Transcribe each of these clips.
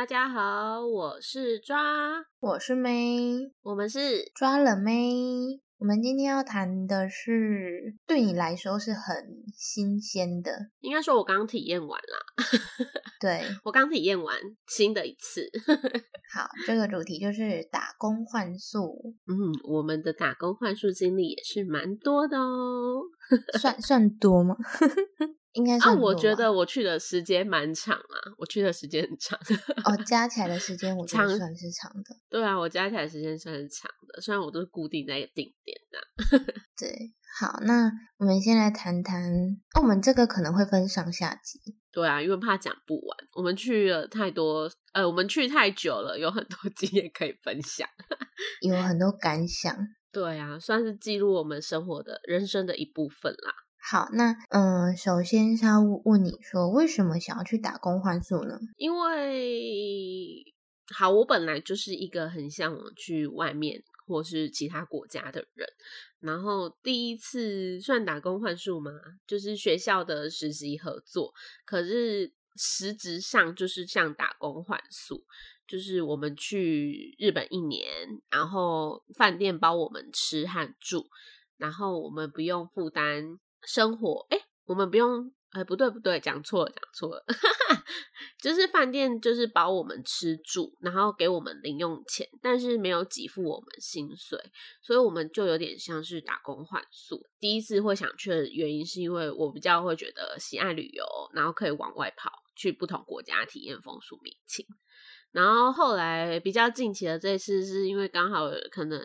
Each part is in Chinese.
大家好，我是抓，我是妹，我们是抓了妹。我们今天要谈的是对你来说是很新鲜的，应该说我刚体验完啦。对我刚体验完新的一次。好，这个主题就是打工换宿。嗯，我们的打工换宿经历也是蛮多的哦。算算多吗？应该啊，我觉得我去的时间蛮长啊，我去的时间很长哦，加起来的时间我觉得算是长的。对啊，我加起来时间算是长的，虽然我都是固定在一个定点的。对，好，那我们先来谈谈，那我们这个可能会分上下集。对啊，因为怕讲不完，我们去了太多，呃，我们去太久了，有很多经验可以分享，有很多感想。对啊，算是记录我们生活的人生的一部分啦。好，那嗯，首先是要问你说，为什么想要去打工换宿呢？因为好，我本来就是一个很向往去外面或是其他国家的人，然后第一次算打工换宿嘛，就是学校的实习合作，可是实质上就是像打工换宿，就是我们去日本一年，然后饭店包我们吃和住，然后我们不用负担。生活哎，我们不用哎，不对不对，讲错了讲错了，就是饭店就是包我们吃住，然后给我们零用钱，但是没有给付我们薪水，所以我们就有点像是打工换宿。第一次会想去的原因是因为我比较会觉得喜爱旅游，然后可以往外跑，去不同国家体验风俗民情。然后后来比较近期的这次是因为刚好可能。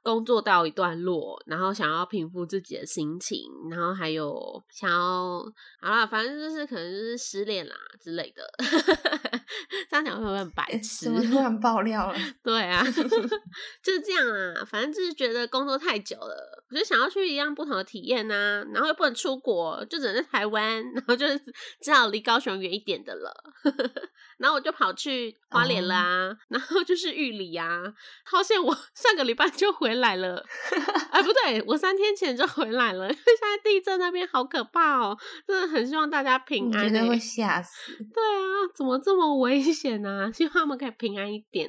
工作到一段落，然后想要平复自己的心情，然后还有想要好啦，反正就是可能就是失恋啦之类的。这样讲会不会很白痴？怎么突然爆料了？对啊，就是这样啊。反正就是觉得工作太久了，我就想要去一样不同的体验呐。然后又不能出国，就只能在台湾，然后就是只好离高雄远一点的了。然后我就跑去花莲啦，然后就是玉里啊。好险，我上个礼拜就回来了。哎，不对，我三天前就回来了。因为现在地震那边好可怕哦，真的很希望大家平安。真的会吓死。对啊，怎么这么危险呢？希望他们可以平安一点。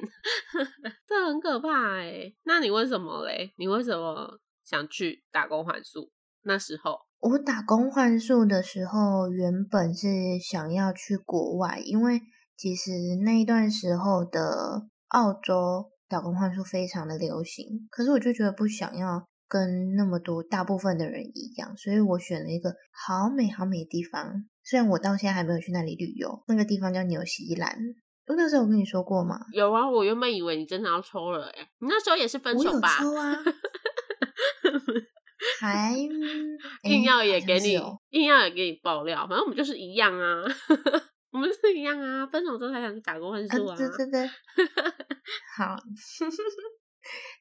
这很可怕哎。那你为什么嘞？你为什么想去打工换宿？那时候我打工换宿的时候，原本是想要去国外，因为。其实那一段时候的澳洲打工换宿非常的流行，可是我就觉得不想要跟那么多大部分的人一样，所以我选了一个好美好美的地方。虽然我到现在还没有去那里旅游，那个地方叫纽西兰。那时候我跟你说过吗？有啊，我原本以为你真的要抽了哎，你那时候也是分手吧？抽啊，还 硬要也给你，硬要也给你爆料，反正我们就是一样啊。我们是一样啊，分手之后才想去打工换宿啊。对对对，好，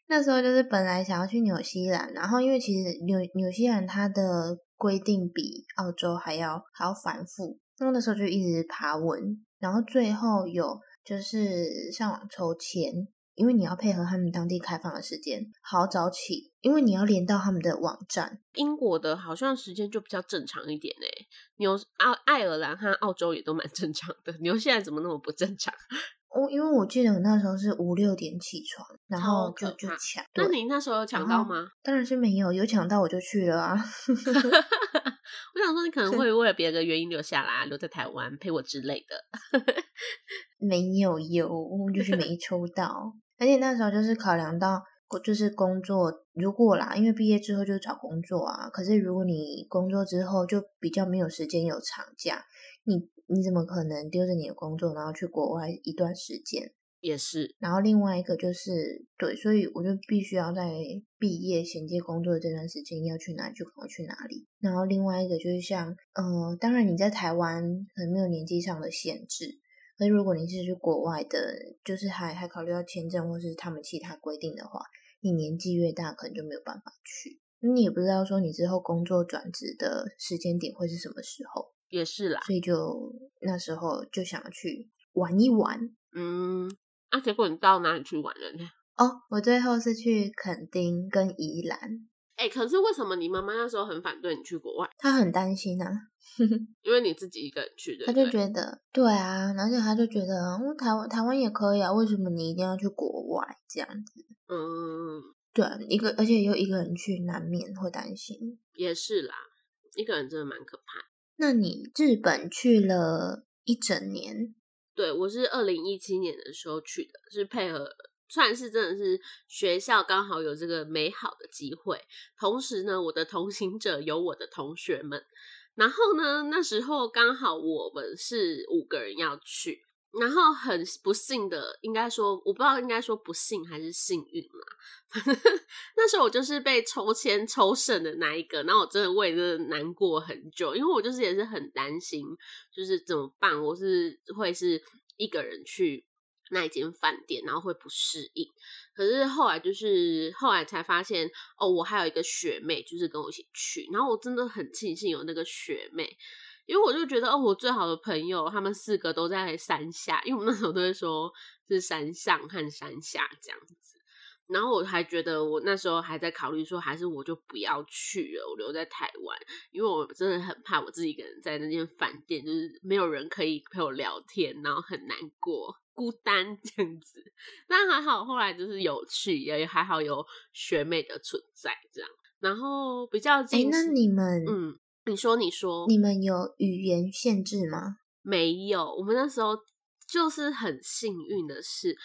那时候就是本来想要去纽西兰，然后因为其实纽纽西兰它的规定比澳洲还要还要繁复，那那时候就一直爬文，然后最后有就是上网抽签。因为你要配合他们当地开放的时间，好早起，因为你要连到他们的网站。英国的好像时间就比较正常一点诶，纽澳爱尔兰和澳洲也都蛮正常的，纽西兰怎么那么不正常？我因为我记得我那时候是五六点起床，然后就就抢。那你那时候有抢到吗？当然是没有，有抢到我就去了啊。我想说你可能会 为了别的原因留下来，留在台湾陪我之类的。没有有，就是没抽到。而且那时候就是考量到，就是工作，如果啦，因为毕业之后就找工作啊。可是如果你工作之后就比较没有时间有长假，你你怎么可能丢着你的工作，然后去国外一段时间？也是。然后另外一个就是对，所以我就必须要在毕业衔接工作的这段时间要去哪里就赶快去哪里。然后另外一个就是像，呃，当然你在台湾可能没有年纪上的限制。那如果你是去国外的，就是还还考虑到签证或是他们其他规定的话，你年纪越大，可能就没有办法去。你也不知道说你之后工作转职的时间点会是什么时候，也是啦。所以就那时候就想要去玩一玩。嗯，啊，结果你到哪里去玩了呢？哦，我最后是去垦丁跟宜兰。哎、可是为什么你妈妈那时候很反对你去国外？她很担心啊，因为你自己一个人去，的，她就？觉得对啊，而且她就觉得，嗯，台湾台湾也可以啊，为什么你一定要去国外这样子？嗯，对啊，一个而且又一个人去，难免会担心。也是啦，一个人真的蛮可怕。那你日本去了一整年，对我是二零一七年的时候去的，是配合，算是真的是学校刚好有这个美好的机会，同时呢，我的同行者有我的同学们，然后呢，那时候刚好我们是五个人要去。然后很不幸的，应该说我不知道应该说不幸还是幸运嘛。那时候我就是被抽签抽剩的那一个，然后我真的为这难过很久，因为我就是也是很担心，就是怎么办？我是会是一个人去那一间饭店，然后会不适应。可是后来就是后来才发现，哦，我还有一个学妹，就是跟我一起去，然后我真的很庆幸有那个学妹。因为我就觉得，哦，我最好的朋友，他们四个都在山下，因为我们那时候都会说是山上和山下这样子。然后我还觉得，我那时候还在考虑说，还是我就不要去了，我留在台湾，因为我真的很怕我自己一个人在那间饭店，就是没有人可以陪我聊天，然后很难过、孤单这样子。但还好，后来就是有趣，也还好有学妹的存在这样。然后比较哎，近那，你们，嗯，你说，你说，你们有语言限制吗？没有，我们那时候就是很幸运的是，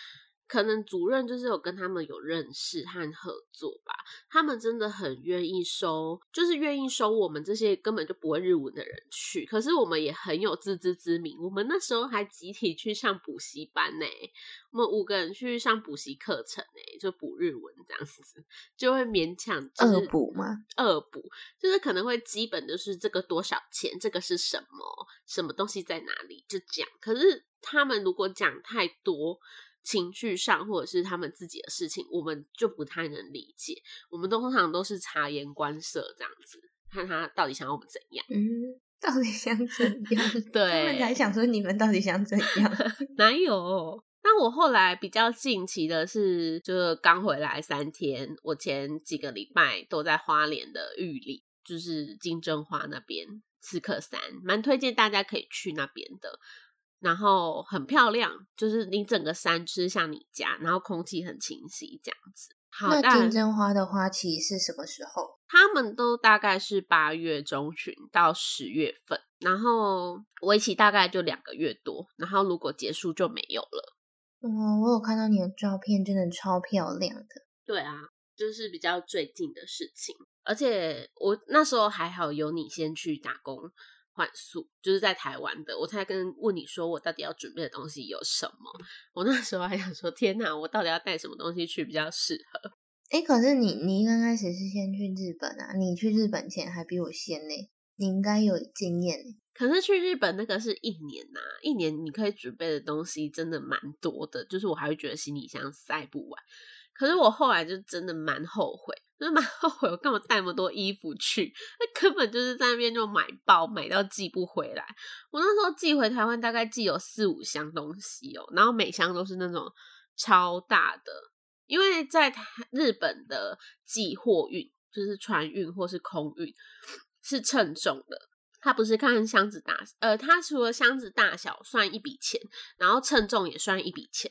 可能主任就是有跟他们有认识和合作吧，他们真的很愿意收，就是愿意收我们这些根本就不会日文的人去。可是我们也很有自知之明，我们那时候还集体去上补习班呢，我们五个人去上补习课程呢，就补日文这样子，就会勉强就是恶补吗？恶补，就是可能会基本就是这个多少钱，这个是什么，什么东西在哪里，就讲。可是他们如果讲太多情绪上或者是他们自己的事情，我们就不太能理解。我们通常都是察言观色这样子，看他到底想要我们怎样。嗯，到底想怎 样？对 他们才想说你们到底想怎样？哪有？那我后来比较近期的是，就是刚回来三天，我前几个礼拜都在花莲的玉里，就是金针花那边刺客山，蛮推荐大家可以去那边的。然后很漂亮，就是你整个山就是像你家，然后空气很清晰这样子。好，那金针花的花期是什么时候？他们都大概是八月中旬到十月份，然后为期大概就两个月多，然后如果结束就没有了。嗯，我有看到你的照片，真的超漂亮的。对啊，就是比较最近的事情，而且我那时候还好有你先去打工换宿，就是在台湾的，我才跟问你说我到底要准备的东西有什么。我那时候还想说，天哪，我到底要带什么东西去比较适合？哎，可是你你刚开始是先去日本啊？你去日本前还比我先呢，你应该有经验。可是去日本那个是一年呐、一年你可以准备的东西真的蛮多的，就是我还会觉得行李箱塞不完。可是我后来就真的蛮后悔，就是蛮后悔我干嘛带那么多衣服去，那根本就是在那边就买爆，买到寄不回来。我那时候寄回台湾大概寄有四五箱东西哦，然后每箱都是那种超大的，因为在台日本的寄货运就是船运或是空运是称重的。它不是看箱子大，呃，它除了箱子大小算一笔钱，然后称重也算一笔钱。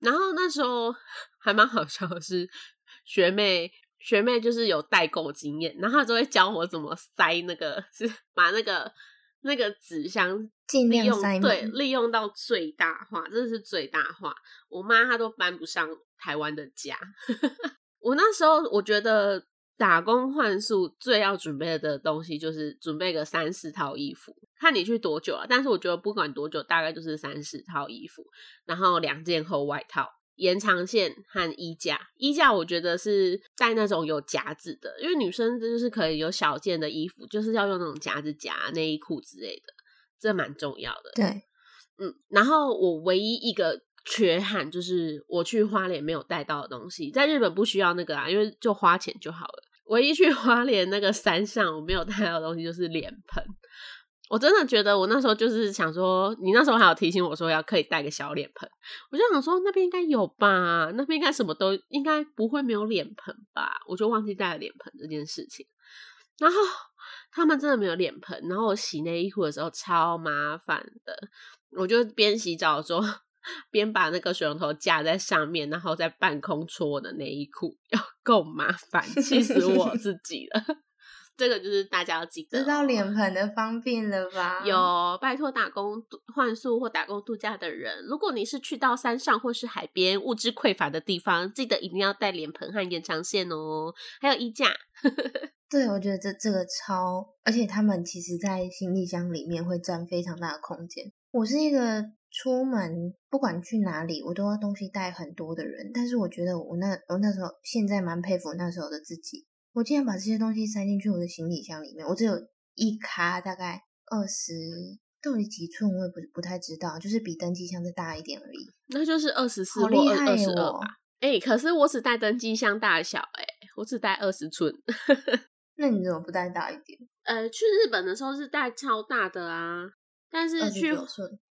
然后那时候还蛮好笑的是，学妹学妹就是有代购经验，然后她就会教我怎么塞那个，是把那个那个纸箱尽利用量塞满对利用到最大化，真的是最大化。我妈她都搬不上台湾的家。我那时候我觉得打工换宿最要准备的东西就是准备个三四套衣服，看你去多久啊。但是我觉得不管多久，大概就是三四套衣服，然后两件厚外套。延长线和衣架，衣架我觉得是带那种有夹子的，因为女生就是可以有小件的衣服，就是要用那种夹子夹内衣裤之类的，这蛮重要的。对，嗯，然后我唯一一个缺憾就是我去花莲没有带到的东西，在日本不需要那个啊，因为就花钱就好了。唯一去花莲那个山上我没有带到的东西就是脸盆。我真的觉得我那时候就是想说，你那时候还有提醒我说要可以带个小脸盆，我就想说那边应该有吧，那边应该什么都应该不会没有脸盆吧，我就忘记带了脸盆这件事情。然后他们真的没有脸盆，然后我洗内衣裤的时候超麻烦的，我就边洗澡的时候边把那个水龙头架在上面，然后在半空搓我的内衣裤，要够麻烦，气死我自己了。这个就是大家要记得，知道脸盆的方便了吧？有拜托打工换宿或打工度假的人，如果你是去到山上或是海边物质匮乏的地方，记得一定要带脸盆和延长线哦，还有衣架。对，我觉得这这个超，而且他们其实在行李箱里面会占非常大的空间。我是一个出门不管去哪里，我都要东西带很多的人，但是我觉得我那我那时候现在蛮佩服那时候的自己。我竟然把这些东西塞进去我的行李箱里面，我只有一卡，大概二十，到底几寸我也不不太知道，就是比登机箱再大一点而已。那就是二十四或二十二吧？哎，可是我只带登机箱大小，哎，我只带二十寸。那你怎么不带大一点？呃，去日本的时候是带超大的啊，但是去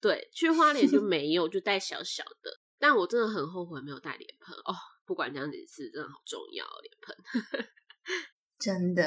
对去花莲就 没有，就带小小的。但我真的很后悔没有带脸盆哦，不管讲几次，真的好重要脸盆。真的，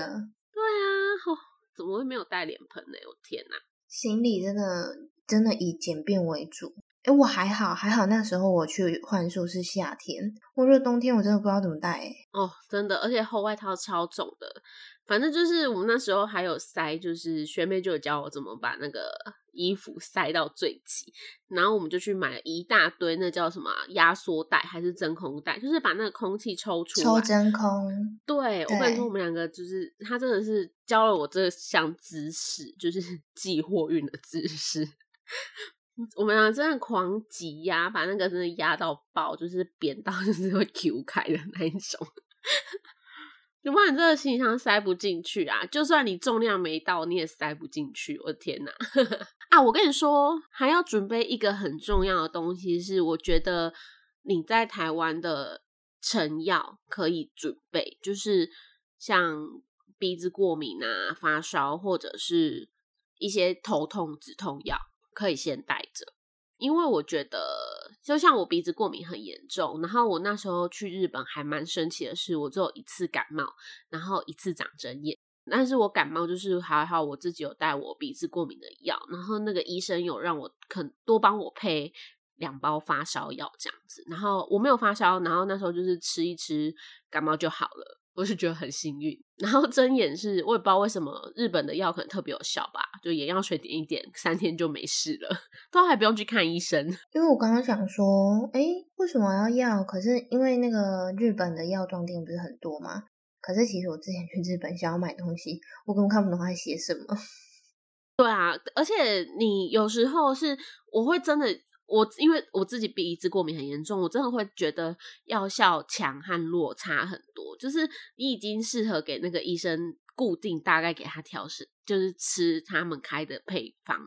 对啊，哦，怎么会没有带脸盆呢？我天哪，行李真的真的以简便为主。哎，我还好，还好那时候我去换宿是夏天，我如果冬天我真的不知道怎么带。哦，真的，而且厚外套超重的。反正就是我们那时候还有塞，就是学妹就有教我怎么把那个衣服塞到最紧，然后我们就去买了一大堆，那叫什么压缩袋还是真空袋，就是把那个空气抽出来，抽真空。对，我跟你说，我们两个就是他真的是教了我这项姿势，就是 寄货运的姿势。我们俩真的狂挤压，把那个真的压到爆，就是扁到 就是会 Q 开的那一种。你不然这个行李箱塞不进去啊！就算你重量没到，你也塞不进去。我的天哪！啊，我跟你说，还要准备一个很重要的东西，是我觉得你在台湾的成药可以准备，就是像鼻子过敏啊、发烧或者是一些头痛止痛药，可以先带着。因为我觉得，就像我鼻子过敏很严重，然后我那时候去日本还蛮神奇的是，我只有一次感冒，然后一次长针眼。但是我感冒就是还好，我自己有带我鼻子过敏的药，然后那个医生有让我肯多帮我配两包发烧药这样子，然后我没有发烧，然后那时候就是吃一吃感冒就好了。我是觉得很幸运，然后睁眼是我也不知道为什么日本的药可能特别有效吧，就眼药水点一点，三天就没事了，都还不用去看医生。因为我刚刚想说，哎，为什么要药？可是因为那个日本的药妆店不是很多吗？可是其实我之前去日本想要买东西，我根本看不懂他在写什么。对啊，而且你有时候是我会真的。我因为我自己鼻子过敏很严重，我真的会觉得药效强和弱差很多。就是你已经适合给那个医生固定大概给他调试，就是吃他们开的配方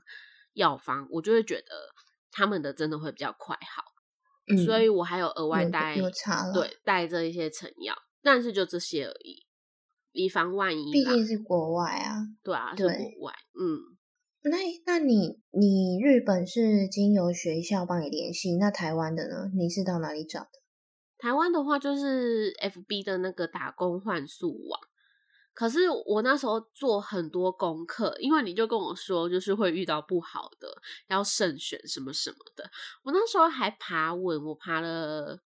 药方，我就会觉得他们的真的会比较快好。所以我还有额外带，对，带着一些成药，但是就这些而已，以防万一。毕竟是国外啊，对啊，是国外，嗯。那那你你日本是经由学校帮你联系，那台湾的呢？你是到哪里找的？台湾的话就是 F B 的那个打工换宿网，可是我那时候做很多功课，因为你就跟我说就是会遇到不好的，要慎选什么什么的。我那时候还爬文，我爬了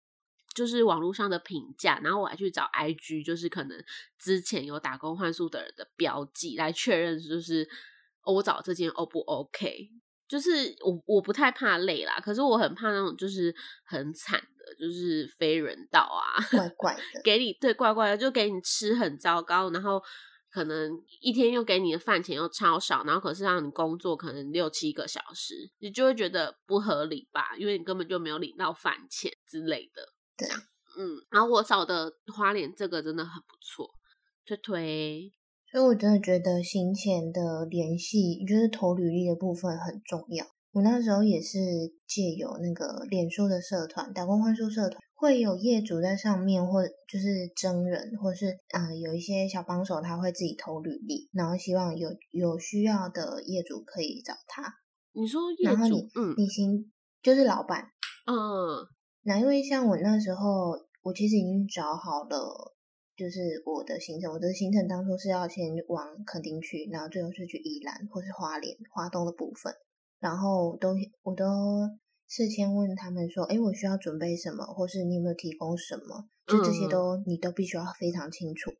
就是网络上的评价，然后我还去找 I G，就是可能之前有打工换宿的人的标记来确认，就是。我找这件 O 不 OK？就是我我不太怕累啦，可是我很怕那种就是很惨的，就是非人道啊，怪怪的，给你对怪怪的，就给你吃很糟糕，然后可能一天又给你的饭钱又超少，然后可是让你工作可能六七个小时，你就会觉得不合理吧？因为你根本就没有领到饭钱之类的。对啊，嗯，然后我找的花莲这个真的很不错，推推。所以我真的觉得行前的联系，就是投履历的部分很重要。我我那时候也是借由那个脸书的社团，打工换宿社团，会有业主在上面，或就是真人，或是嗯有一些小帮手，他会自己投履历，然后希望有有需要的业主可以找他。你说业主，然后你嗯你行就是老板，嗯那因为像我那时候，我其实已经找好了，就是我的行程。我的行程当初是要先往垦丁去，然后最后是去宜兰或是花莲、花东的部分。然后都我都事先问他们说，哎，我需要准备什么，或是你有没有提供什么？就这些嗯都、你都必须要非常清楚，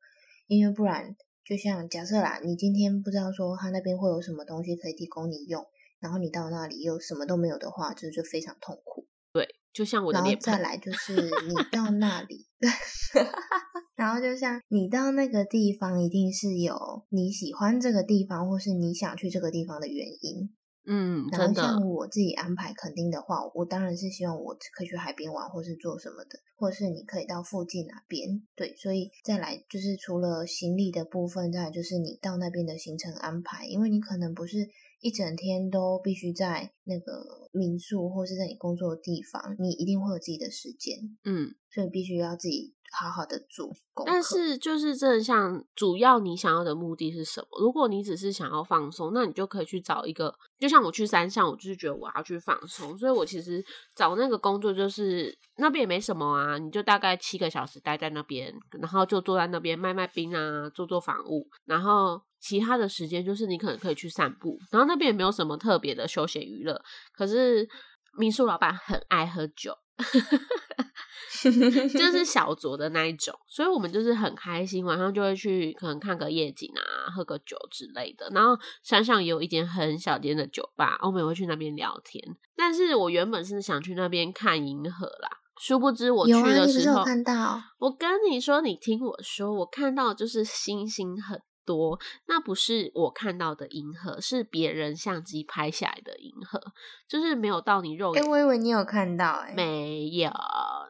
因为不然，就像假设啦，你今天不知道说他那边会有什么东西可以提供你用，然后你到那里又什么都没有的话，这就非常痛苦。对，就像我的然后，再来就是你到那里，然后就像你到那个地方，一定是有你喜欢这个地方，或是你想去这个地方的原因。嗯，然后像我自己安排肯定的话，我当然是希望我可以去海边玩，或是做什么的，或者是你可以到附近哪边。对，所以再来就是除了行李的部分，再来就是你到那边的行程安排，因为你可能不是一整天都必须在那个民宿或是在你工作的地方，你一定会有自己的时间，嗯。所以必须要自己好好的做功课。但是就是真的像主要你想要的目的是什么？如果你只是想要放松，那你就可以去找一个，就像我去山上，我就是觉得我要去放松，所以我其实找那个工作就是那边也没什么啊，你就大概七个小时待在那边，然后就坐在那边卖卖冰啊，做做房务，然后其他的时间就是你可能可以去散步，然后那边也没有什么特别的休闲娱乐，可是民宿老板很爱喝酒。就是小酌的那一种，所以我们就是很开心，晚上就会去可能看个夜景啊，喝个酒之类的。然后山上也有一间很小间的酒吧，我们也会去那边聊天。但是我原本是想去那边看银河啦，殊不知我去的时候，有看到？我跟你说，你听我说，我看到就是星星很多，那不是我看到的银河，是别人相机拍下来的银河，就是没有到你肉哎、眼我以为你有看到、哎，没有，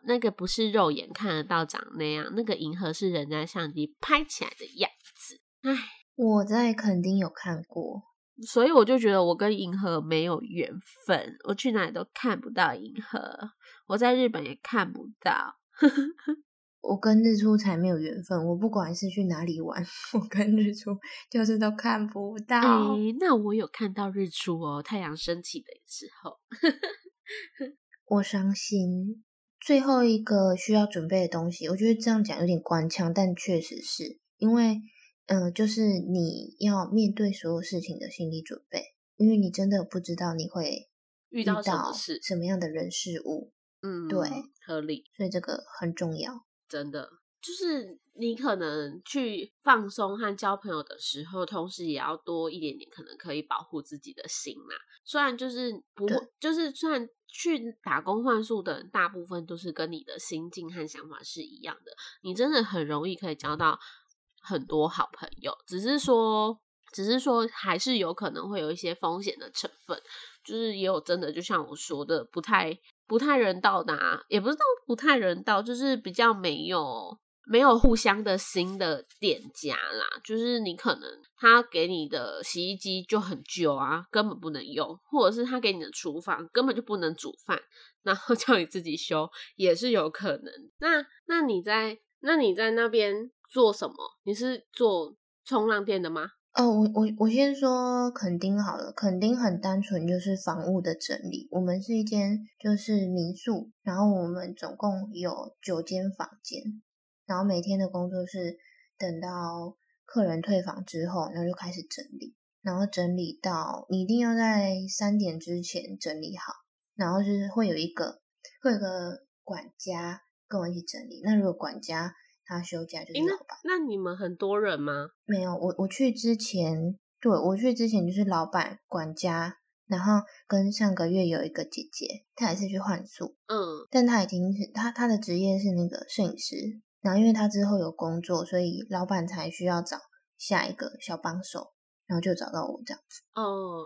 那个不是肉眼看得到长那样，那个银河是人家相机拍起来的样子。哎，我在肯定有看过。所以我就觉得我跟银河没有缘分，我去哪里都看不到银河，我在日本也看不到。我跟日出才没有缘分，我不管是去哪里玩，我跟日出 就是都看不到。哎、那我有看到日出哦，太阳升起的时候。我伤心。最后一个需要准备的东西，我觉得这样讲有点官腔，但确实是因为，嗯、就是你要面对所有事情的心理准备，因为你真的不知道你会遇遇到什么样的人事物，嗯，对，合理。所以这个很重要。真的，就是你可能去放松和交朋友的时候，同时也要多一点点，可能可以保护自己的心啦。虽然就是不会，就是虽然去打工换宿的人，大部分都是跟你的心境和想法是一样的，你真的很容易可以交到很多好朋友，只是说。只是说，还是有可能会有一些风险的成分，就是也有真的，就像我说的，不太不太人道的、啊，也不是到不太人道，就是比较没有没有互相的新的店家啦。就是你可能他给你的洗衣机就很旧啊，根本不能用，或者是他给你的厨房根本就不能煮饭，然后 叫你自己修也是有可能。那那你在那你在那边做什么？你是做冲浪店的吗？哦，我我我先说垦丁好了，垦丁很单纯，就是房屋的整理。我们是一间就是民宿，然后我们总共有九间房间，然后每天的工作是等到客人退房之后，然后就开始整理，然后整理到你一定要在三点之前整理好，然后就是会有一个会有一个管家跟我一起整理。那如果管家他休假就是老板。那你们很多人吗？没有，我我去之前，对我去之前就是老板、管家，然后跟上个月有一个姐姐，她也是去换宿，嗯，但她已经是她她的职业是那个摄影师，然后因为她之后有工作，所以老板才需要找下一个小帮手，然后就找到我这样子。哦，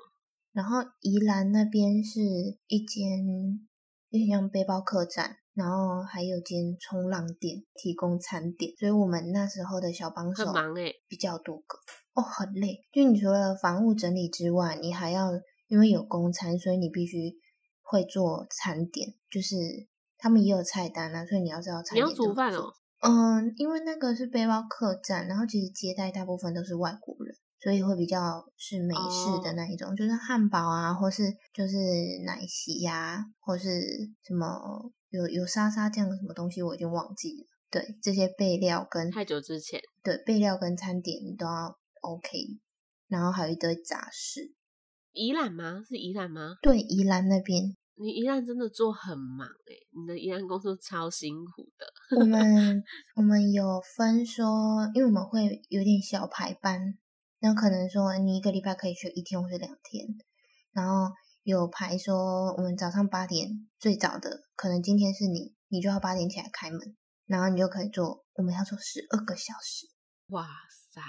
然后宜兰那边是一间有点像背包客栈，然后还有间冲浪店提供餐点，所以我们那时候的小帮手很忙诶、比较多个哦，很累。就你除了房屋整理之外，你还要因为有公餐，所以你必须会做餐点，就是他们也有菜单啊，所以你要知道菜你点。要煮饭哦。嗯，因为那个是背包客栈，然后其实接待大部分都是外国人，所以会比较是美式的那一种，就是汉堡啊，或是就是奶昔呀，或是什么有有沙沙酱什么东西，我已经忘记了。对，这些备料跟太久之前，对备料跟餐点你都要 OK，然后还有一堆杂事。宜兰吗？是宜兰吗？对，宜兰那边。你宜兰真的做很忙哎，你的宜兰工作超辛苦的。我们 我们有分说，因为我们会有点小排班，那可能说你一个礼拜可以休一天或者两天，然后有排说我们早上八点最早的，可能今天是你，你就要八点起来开门，然后你就可以做，我们要做十二个小时。哇塞！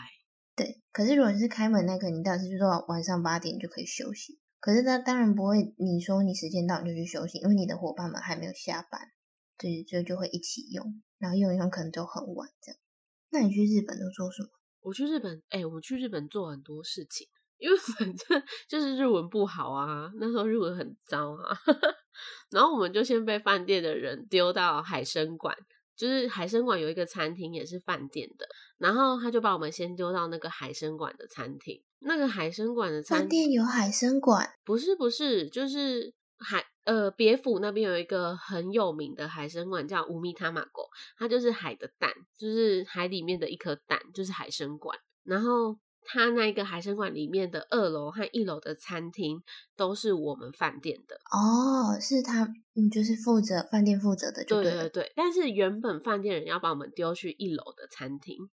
对，可是如果是开门那个，你当然是说晚上八点就可以休息。可是他当然不会，你说你时间到你就去休息，因为你的伙伴们还没有下班，对，所以就会一起用，然后用一用可能就很晚这样。那你去日本都做什么？我去日本，哎，我去日本做很多事情，因为反正就是日文不好啊，那时候日文很糟啊，然后我们就先被饭店的人丢到海参馆。就是海参馆有一个餐厅，也是饭店的，然后他就把我们先丢到那个海参馆的餐厅。那个海参馆的饭店有海参馆？不是不是，就是海呃别府那边有一个很有名的海参馆，叫乌米塔玛狗，它就是海的蛋，就是海里面的一颗蛋，就是海参馆。然后。他那个海参馆里面的二楼和一楼的餐厅都是我们饭店的哦，是他，嗯，就是负责饭店负责的，对对对。但是原本饭店人要把我们丢去一楼的餐厅，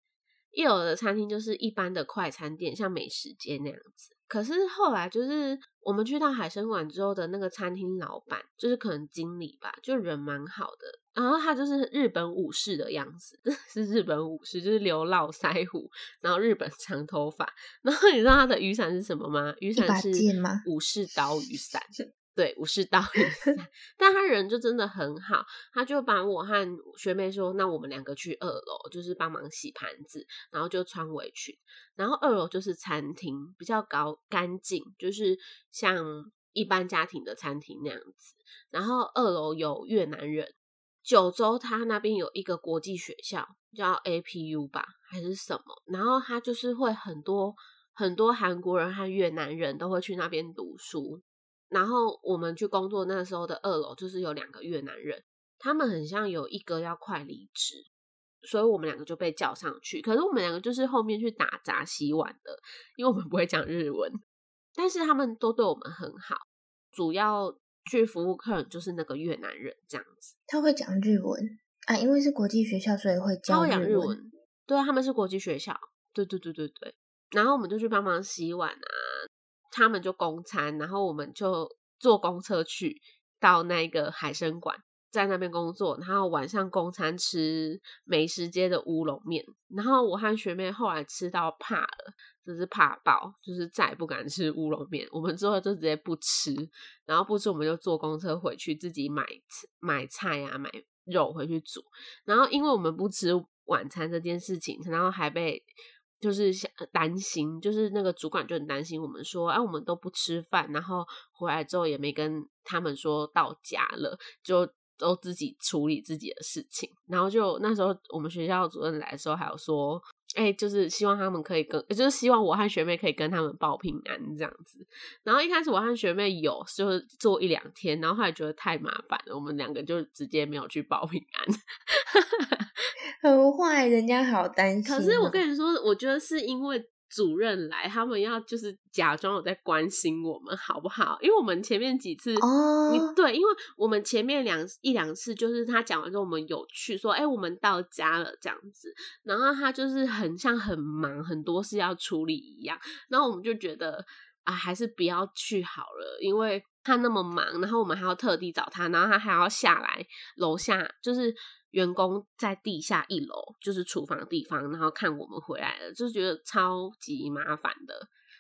一楼的餐厅就是一般的快餐店，像美食街那样子。可是后来就是我们去到海参馆之后的那个餐厅老板，就是可能经理吧，就人蛮好的。然后他就是日本武士的样子，是日本武士，就是留络腮胡，然后日本长头发。然后你知道他的雨伞是什么吗？雨伞是武士刀雨伞，对，武士刀雨伞。但他人就真的很好，他就把我和学妹说：“那我们两个去二楼，就是帮忙洗盘子，然后就穿围裙。然后二楼就是餐厅，比较高干净，就是像一般家庭的餐厅那样子。然后二楼有越南人。”九州它那边有一个国际学校叫 APU 吧，还是什么？然后它就是会很多很多韩国人和越南人都会去那边读书。然后我们去工作那时候的二楼就是有两个越南人，他们很像有一个要快离职，所以我们两个就被叫上去。可是我们两个就是后面去打杂洗碗的，因为我们不会讲日文，但是他们都对我们很好，主要。去服务客人就是那个越南人这样子，他会讲日文啊，因为是国际学校，所以会教日文。对啊，他们是国际学校，对对对对对。然后我们就去帮忙洗碗啊，他们就供餐，然后我们就坐公车去到那个海参馆。在那边工作，然后晚上供餐吃美食街的乌龙面，然后我和学妹后来吃到怕了，就是怕爆，就是再也不敢吃乌龙面。我们之后就直接不吃，然后不吃我们就坐公车回去自己买买菜啊，买肉回去煮。然后因为我们不吃晚餐这件事情，然后还被就是想担心，就是那个主管就很担心我们说，哎，我们都不吃饭，然后回来之后也没跟他们说到家了，就。都自己处理自己的事情，然后就那时候我们学校主任来的时候，还有说，哎，就是希望他们可以跟，就是希望我和学妹可以跟他们报平安这样子。然后一开始我和学妹有就是做一两天，然后后来觉得太麻烦了，我们两个就直接没有去报平安。很坏，人家好担心。可是我跟你说，我觉得是因为。主任来，他们要就是假装有在关心我们，好不好？因为我们前面几次，哦，对，因为我们前面两一两次，就是他讲完之后，我们有去说，哎，我们到家了。这样子，然后他就是很像很忙，很多事要处理一样，然后我们就觉得啊，还是不要去好了，因为他那么忙，然后我们还要特地找他，然后他还要下来楼下，就是。员工在地下一楼，就是厨房地方，然后看我们回来了，就是觉得超级麻烦的，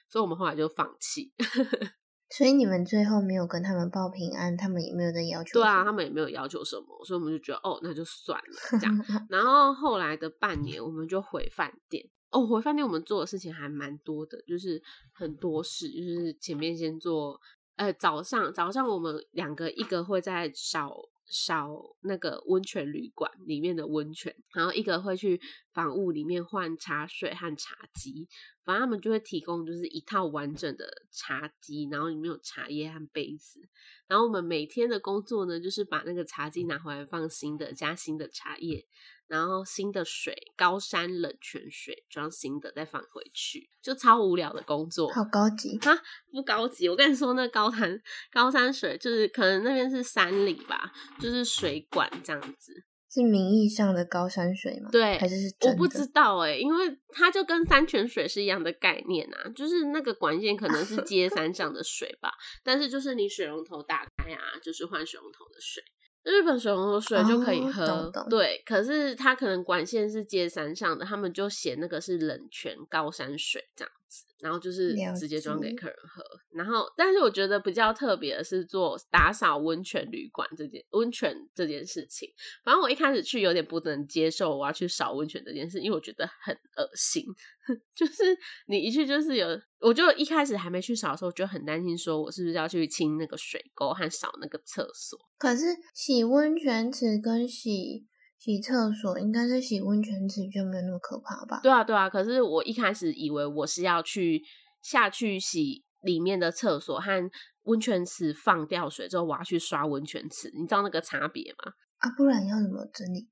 所以我们后来就放弃。所以你们最后没有跟他们报平安，他们也没有在要求。对啊，他们也没有要求什么，所以我们就觉得哦，那就算了 这样。然后后来的半年，我们就回饭店。哦，回饭店我们做的事情还蛮多的，就是很多事，就是前面先做呃，早上早上我们两个一个会在扫扫那个温泉旅馆里面的温泉，然后一个会去房屋里面换茶水和茶几，反正他们就会提供就是一套完整的茶几，然后里面有茶叶和杯子。然后我们每天的工作呢，就是把那个茶几拿回来放新的，加新的茶叶，然后新的水，高山冷泉水装新的再放回去，就超无聊的工作。好高级哈，不高级。我跟你说，那高山高山水就是可能那边是山里吧，就是水管这样子。是名义上的高山水吗？对，还是是我不知道哎、因为它就跟山泉水是一样的概念啊，就是那个管线可能是 接山上的水吧，但是就是你水龙头打开啊，就是换水龙头的水。日本水龙头水就可以哦喝，对。可是它可能管线是接山上的，他们就写那个是冷泉高山水这样子，然后就是直接装给客人喝。然后，但是我觉得比较特别的是做打扫温泉旅馆这件温泉这件事情。反正我一开始去有点不能接受我要去扫温泉这件事，因为我觉得很恶心。就是你一去就是有，我就一开始还没去扫的时候，就很担心说我是不是要去清那个水沟和扫那个厕所。可是洗温泉池跟洗洗厕所，应该是洗温泉池就没有那么可怕吧？对啊，对啊。可是我一开始以为我是要去下去洗里面的厕所和温泉池放掉水之后，我要去刷温泉池，你知道那个差别吗？啊，不然要怎么整理？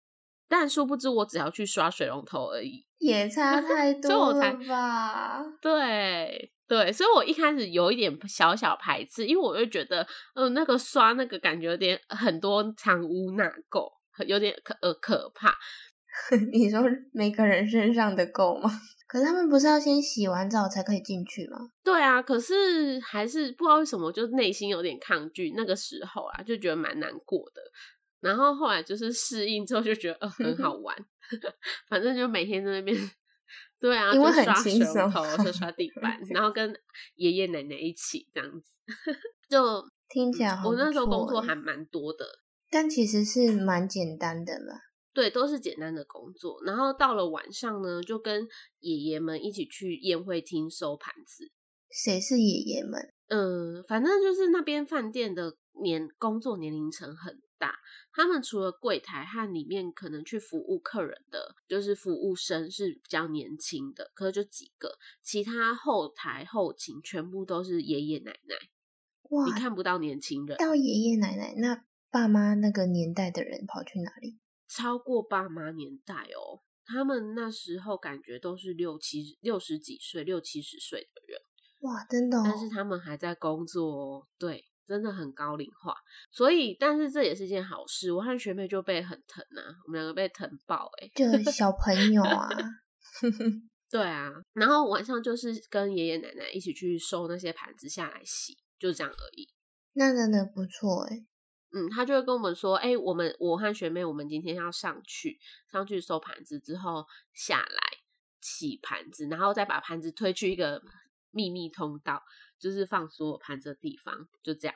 但殊不知我只要去刷水龙头而已。也差太 多了吧？对对，所以我一开始有一点小小排斥，因为我就觉得，呃，那个刷那个感觉有点很多藏污纳垢，有点可呃可怕。你说每个人身上的够吗？可是他们不是要先洗完澡才可以进去吗？对啊，可是还是不知道为什么，就内心有点抗拒。那个时候啊，就觉得蛮难过的。然后后来就是适应之后，就觉得呃很好玩，反正就每天在那边，对啊，因为刷水轻松龙头，就刷地板，然后跟爷爷奶奶一起这样子，就听起来好我那时候工作欸还蛮多的，但其实是蛮简单的啦。对，都是简单的工作。然后到了晚上呢，就跟爷爷们一起去宴会厅收盘子。谁是爷爷们？嗯，反正就是那边饭店的年工作年龄层很大，他们除了柜台和里面可能去服务客人的，就是服务生是比较年轻的，可是就几个，其他后台后勤全部都是爷爷奶奶，哇你，看不到年轻人，到爷爷奶奶那爸妈那个年代的人跑去哪里？超过爸妈年代哦。他们那时候感觉都是六七六十几岁、六七十岁的人。哇，真的、哦，但是他们还在工作哦，对，真的很高龄化，所以，但是这也是件好事。我和学妹就被很疼啊，我们两个被疼爆哎、就小朋友啊，对啊，然后晚上就是跟爷爷奶奶一起去收那些盘子下来洗，就这样而已。那真的不错哎。嗯，他就会跟我们说，哎、我们我和学妹，我们今天要上去，上去收盘子之后下来洗盘子，然后再把盘子推去一个秘密通道，就是放所有盘子的地方，就这样，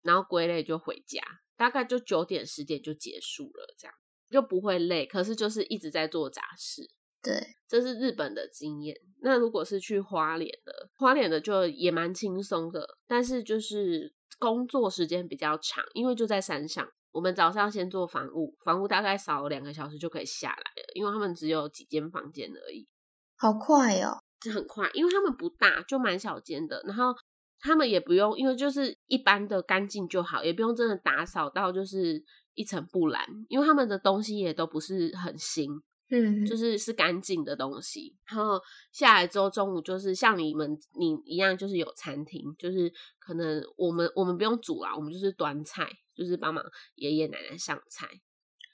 然后归类就回家，大概就九点十点就结束了，这样就不会累，可是就是一直在做杂事。对，这是日本的经验。那如果是去花莲的，花莲的就也蛮轻松的，但是就是工作时间比较长，因为就在山上。我们早上先做房屋，房屋大概扫两个小时就可以下来了，因为他们只有几间房间而已，好快哦。这很快，因为他们不大，就蛮小间的。然后他们也不用，因为就是一般的干净就好，也不用真的打扫到就是一尘不染，因为他们的东西也都不是很新，嗯，就是是干净的东西。然后下来之后，中午就是像你们你一样，就是有餐厅，就是可能我们我们不用煮啦，我们就是端菜，就是帮忙爷爷奶奶上菜，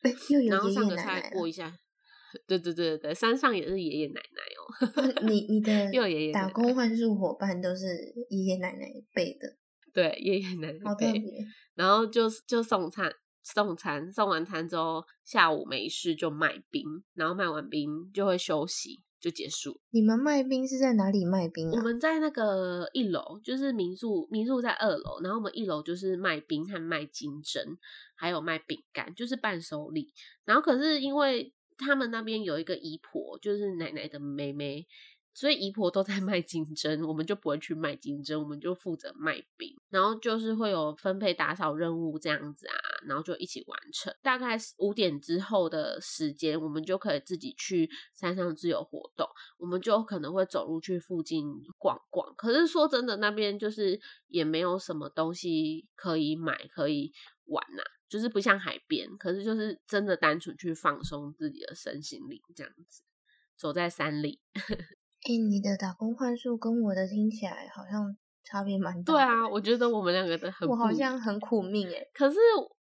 哎又有然后上个菜。过一下。对对对对对，山上也是爷爷奶奶哦、啊 你你的又有爷爷打工换宿伙伴都是爷爷奶奶辈的，对，爷爷奶奶辈好特别。然后就就送餐，送餐，送完餐之后，下午没事就卖冰，然后卖完冰就会休息，就结束。你们卖冰是在哪里卖冰我啊？们在那个一楼，就是民宿，民宿在二楼，然后我们一楼就是卖冰和卖金针，还有卖饼干，就是伴手礼。然后可是因为他们那边有一个姨婆，就是奶奶的妹妹，所以姨婆都在卖金针，我们就不会去卖金针，我们就负责卖饼。然后就是会有分配打扫任务这样子啊，然后就一起完成。大概五点之后的时间，我们就可以自己去山上自由活动。我们就可能会走路去附近逛逛。可是说真的，那边就是也没有什么东西可以买可以玩呐，就是不像海边。可是就是真的单纯去放松自己的身心灵这样子，走在山里。哎，你的打工换数跟我的听起来好像差别蛮大。对啊，我觉得我们两个的很，我好像很苦命哎。可是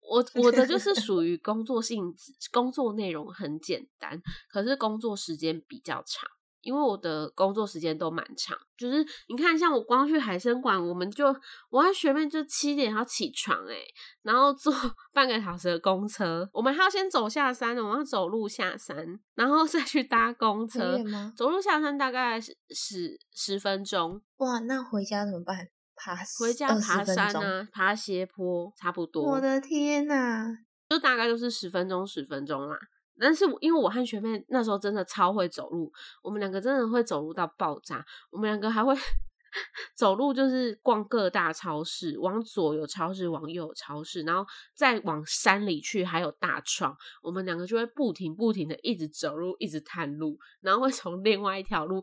我我的就是 属于工作性质，工作内容很简单，可是工作时间比较长。因为我的工作时间都蛮长，就是你看，像我光去海参馆，我们就我和学妹就七点要起床哎，然后坐 半个小时的公车，我们还要先走下山，我们要走路下山，然后再去搭公车。走路下山大概是十十分钟。哇，那回家怎么办？爬回家爬山啊，爬斜坡差不多。我的天呐，就大概就是十分钟，十分钟啦。但是因为我和学妹那时候真的超会走路，我们两个真的会走路到爆炸。我们两个还会 走路，就是逛各大超市，往左有超市，往右有超市，然后再往山里去还有大创。我们两个就会不停不停的一直走路，一直探路，然后会从另外一条路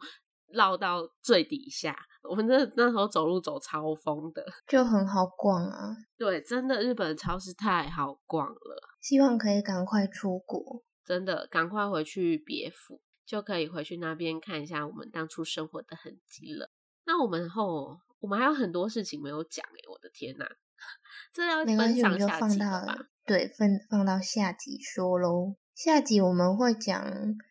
绕到最底下。我们那那时候走路走超疯的，就很好逛啊。对，真的日本超市太好逛了，希望可以赶快出国。真的，赶快回去别府，就可以回去那边看一下我们当初生活的痕迹了。那我们后，我们还有很多事情没有讲哎，我的天呐，这要分上下集吧？对，分放到下集说喽。下集我们会讲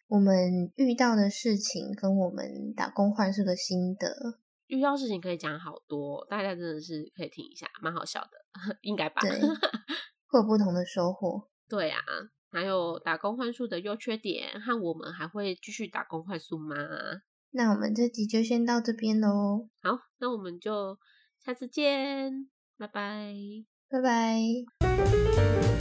我们遇到的事情，跟我们打工换宿的心得。遇到事情可以讲好多，大家真的是可以听一下，蛮好笑的，应该吧？对，会有不同的收获。对啊。还有打工换宿的优缺点，和我们还会继续打工换宿吗？那我们这集就先到这边喽。好，那我们就下次见，拜拜，拜拜。